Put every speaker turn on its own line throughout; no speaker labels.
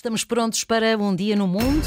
Estamos prontos para um dia no mundo?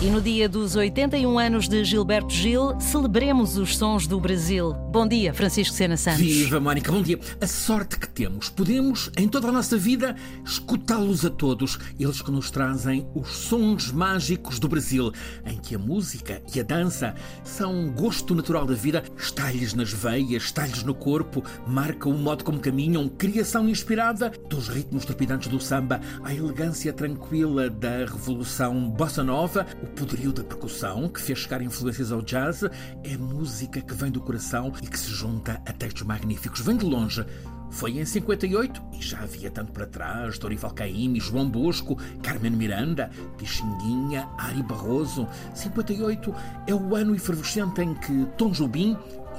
E no dia dos 81 anos de Gilberto Gil, celebremos os sons do Brasil. Bom dia, Francisco Sena Santos.
Viva, Mónica, bom dia. A sorte que temos, podemos, em toda a nossa vida, escutá-los a todos. Eles que nos trazem os sons mágicos do Brasil, em que a música e a dança são um gosto natural da vida, está-lhes nas veias, está-lhes no corpo, marcam o modo como caminham, criação inspirada dos ritmos trepidantes do samba, a elegância tranquila da revolução bossa nova, o poderio da percussão, que fez chegar influências ao jazz, é música que vem do coração e que se junta a textos magníficos. Vem de longe. Foi em 58 e já havia tanto para trás Dorival Caymmi, João Bosco, Carmen Miranda, Pixinguinha, Ari Barroso. 58 é o ano efervescente em que Tom Jobim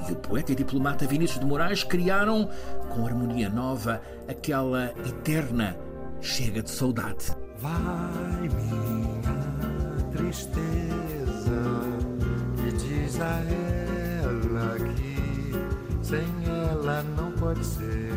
e o poeta e diplomata Vinícius de Moraes criaram, com harmonia nova, aquela eterna Chega de Saudade.
Vai, minha tristeza e diz a ela que sem ela não pode ser.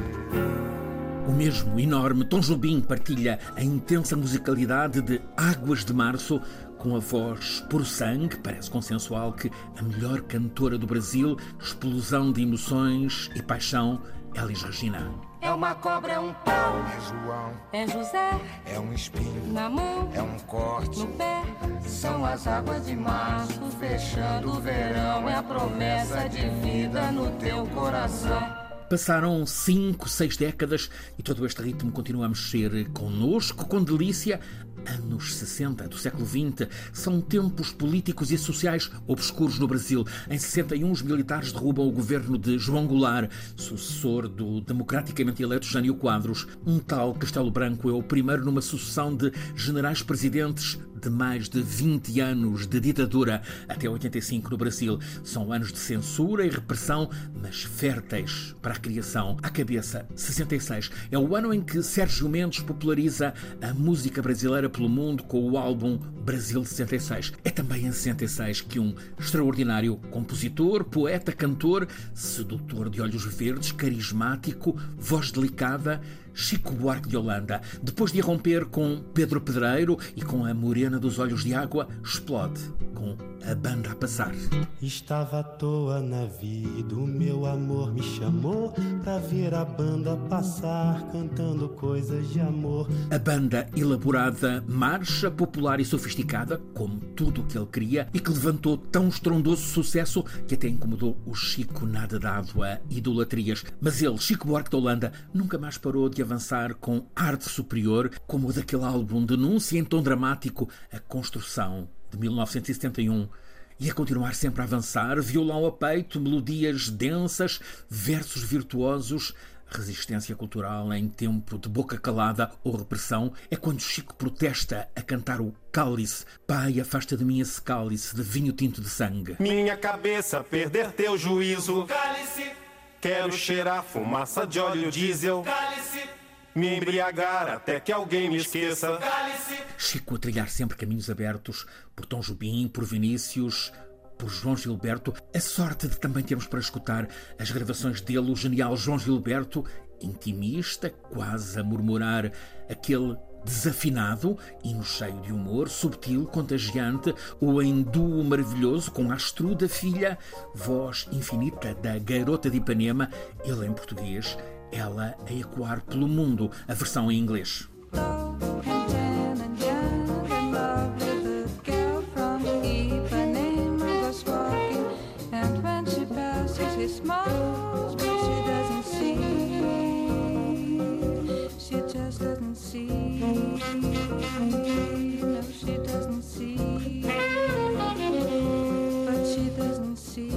O mesmo enorme Tom Jobim partilha a intensa musicalidade de Águas de Março com a voz por sangue, parece consensual que a melhor cantora do Brasil, explosão de emoções e paixão, Elis Regina.
É uma cobra, é um pau.
É João,
É José
é um espinho,
na mão,
é um corte.
no pé. São as águas de março, fechando o verão. É a promessa de vida no teu coração.
Passaram cinco, seis décadas e todo este ritmo continua a mexer connosco com delícia. Anos 60 do século XX são tempos políticos e sociais obscuros no Brasil. Em 61, os militares derrubam o governo de João Goulart, sucessor do democraticamente eleito Jânio Quadros. Um tal Castelo Branco é o primeiro numa sucessão de generais-presidentes de mais de 20 anos de ditadura até 85 no Brasil. São anos de censura e repressão, mas férteis para a criação. À cabeça, 66 é o ano em que Sérgio Mendes populariza a música brasileira pelo mundo com o álbum Brasil 66. É também em 66 que um extraordinário compositor, poeta, cantor, sedutor de olhos verdes, carismático, voz delicada, Chico Buarque de Holanda, depois de irromper com Pedro Pedreiro e com a Morena dos Olhos de Água, explode com a banda a passar.
Estava à toa na vida, o meu amor me chamou pra ver a banda passar cantando coisas de amor.
A banda elaborada, marcha, popular e sofisticada, como tudo o que ele queria, e que levantou tão estrondoso sucesso que até incomodou o Chico nada dado a idolatrias. Mas ele, Chico Buarque de Holanda, nunca mais parou de avançar com arte superior, como o daquele álbum Denúncia em tom dramático, A Construção, de 1971 e a continuar sempre a avançar, violão a peito, melodias densas, versos virtuosos. Resistência cultural em tempo de boca calada ou repressão é quando Chico protesta a cantar o cálice. Pai, afasta de mim esse cálice de vinho tinto de sangue.
Minha cabeça perder teu juízo.
Cálice,
Quero cheirar fumaça de óleo diesel.
cálice,
Me embriagar até que alguém me esqueça.
cálice.
Chico a trilhar sempre caminhos abertos por Tom Jobim, por Vinícius, por João Gilberto. A sorte de também termos para escutar as gravações dele, o genial João Gilberto, intimista, quase a murmurar aquele desafinado, hino cheio de humor, subtil, contagiante, o em duo maravilhoso com a astruda filha, voz infinita da garota de Ipanema, ele em português, ela a ecoar pelo mundo, a versão em inglês.
But she doesn't see. She just doesn't see. No, she doesn't see. But. She doesn't see.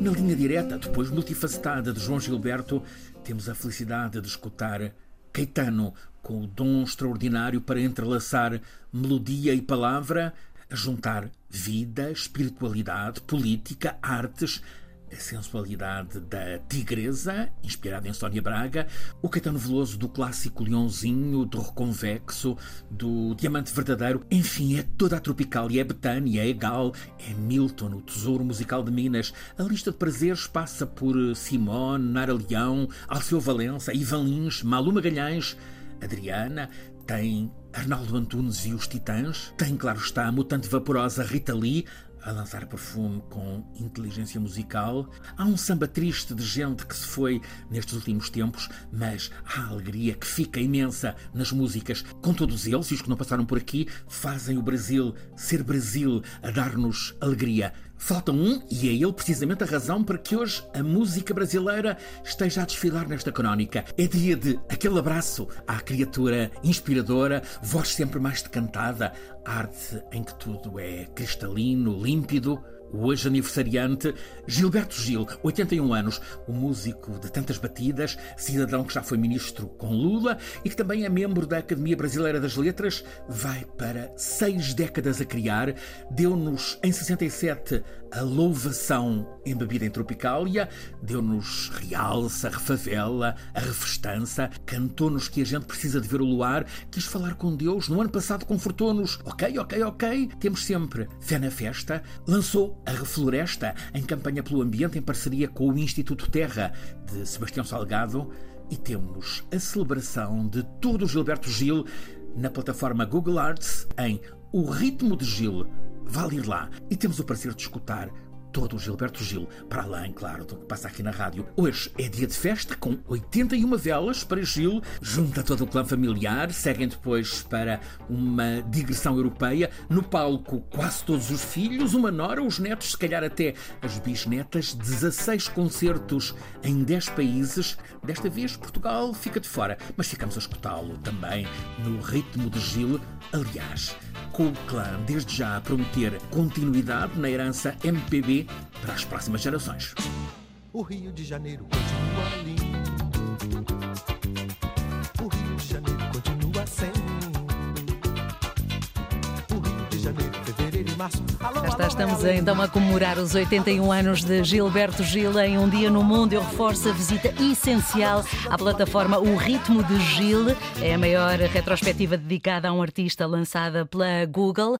Na linha direta, depois multifacetada de João Gilberto, temos a felicidade de escutar Caetano com o dom extraordinário para entrelaçar melodia e palavra, a juntar vida, espiritualidade, política, artes, a sensualidade da Tigresa, inspirada em Sónia Braga, o Caetano Veloso do clássico Leãozinho, do Reconvexo, do Diamante Verdadeiro, enfim, é toda a tropical, e é Betânia, é Gal, é Milton, o tesouro musical de Minas. A lista de prazeres passa por Simone, Nara Leão, Alceu Valença, Ivan Lins, Malu Magalhães, Adriana, tem Arnaldo Antunes e os Titãs, tem, claro está, a mutante vaporosa Rita Lee, a lançar perfume com inteligência musical. Há um samba triste de gente que se foi nestes últimos tempos, mas há alegria que fica imensa nas músicas. Com todos eles, e os que não passaram por aqui, fazem o Brasil ser Brasil, a dar-nos alegria. Falta um, e é ele precisamente a razão para que hoje a música brasileira esteja a desfilar nesta crónica. É dia de aquele abraço à criatura inspiradora, voz sempre mais decantada, arte em que tudo é cristalino, límpido. Hoje aniversariante Gilberto Gil, 81 anos, o músico de tantas batidas, cidadão que já foi ministro com Lula e que também é membro da Academia Brasileira das Letras, vai para seis décadas a criar, deu-nos em 67 a louvação embebida em Tropicália, deu-nos realça, refavela, a refestança, cantou-nos que a gente precisa de ver o luar, quis falar com Deus, no ano passado confortou-nos. Ok, ok, ok, temos sempre fé na festa, lançou a Refloresta em campanha pelo ambiente em parceria com o Instituto Terra de Sebastião Salgado e temos a celebração de todo o Gilberto Gil na plataforma Google Arts em O Ritmo de Gil vale ir lá. E temos o prazer de escutar todo o Gilberto Gil, para além, claro, do que passa aqui na rádio. Hoje é dia de festa, com 81 velas para Gil, junta todo o clã familiar, seguem depois para uma digressão europeia. No palco, quase todos os filhos, uma nora, os netos, se calhar até as bisnetas, 16 concertos em 10 países. Desta vez, Portugal fica de fora, mas ficamos a escutá-lo também no ritmo de Gil. Aliás, com o clã desde já a prometer continuidade na herança MPB para as próximas gerações.
O Rio de Janeiro continua lindo. Março. Alô,
Já está, estamos
alô.
então a comemorar os 81 anos de Gilberto Gil em Um Dia no Mundo. Eu reforço a visita essencial à plataforma O Ritmo de Gil. É a maior retrospectiva dedicada a um artista lançada pela Google.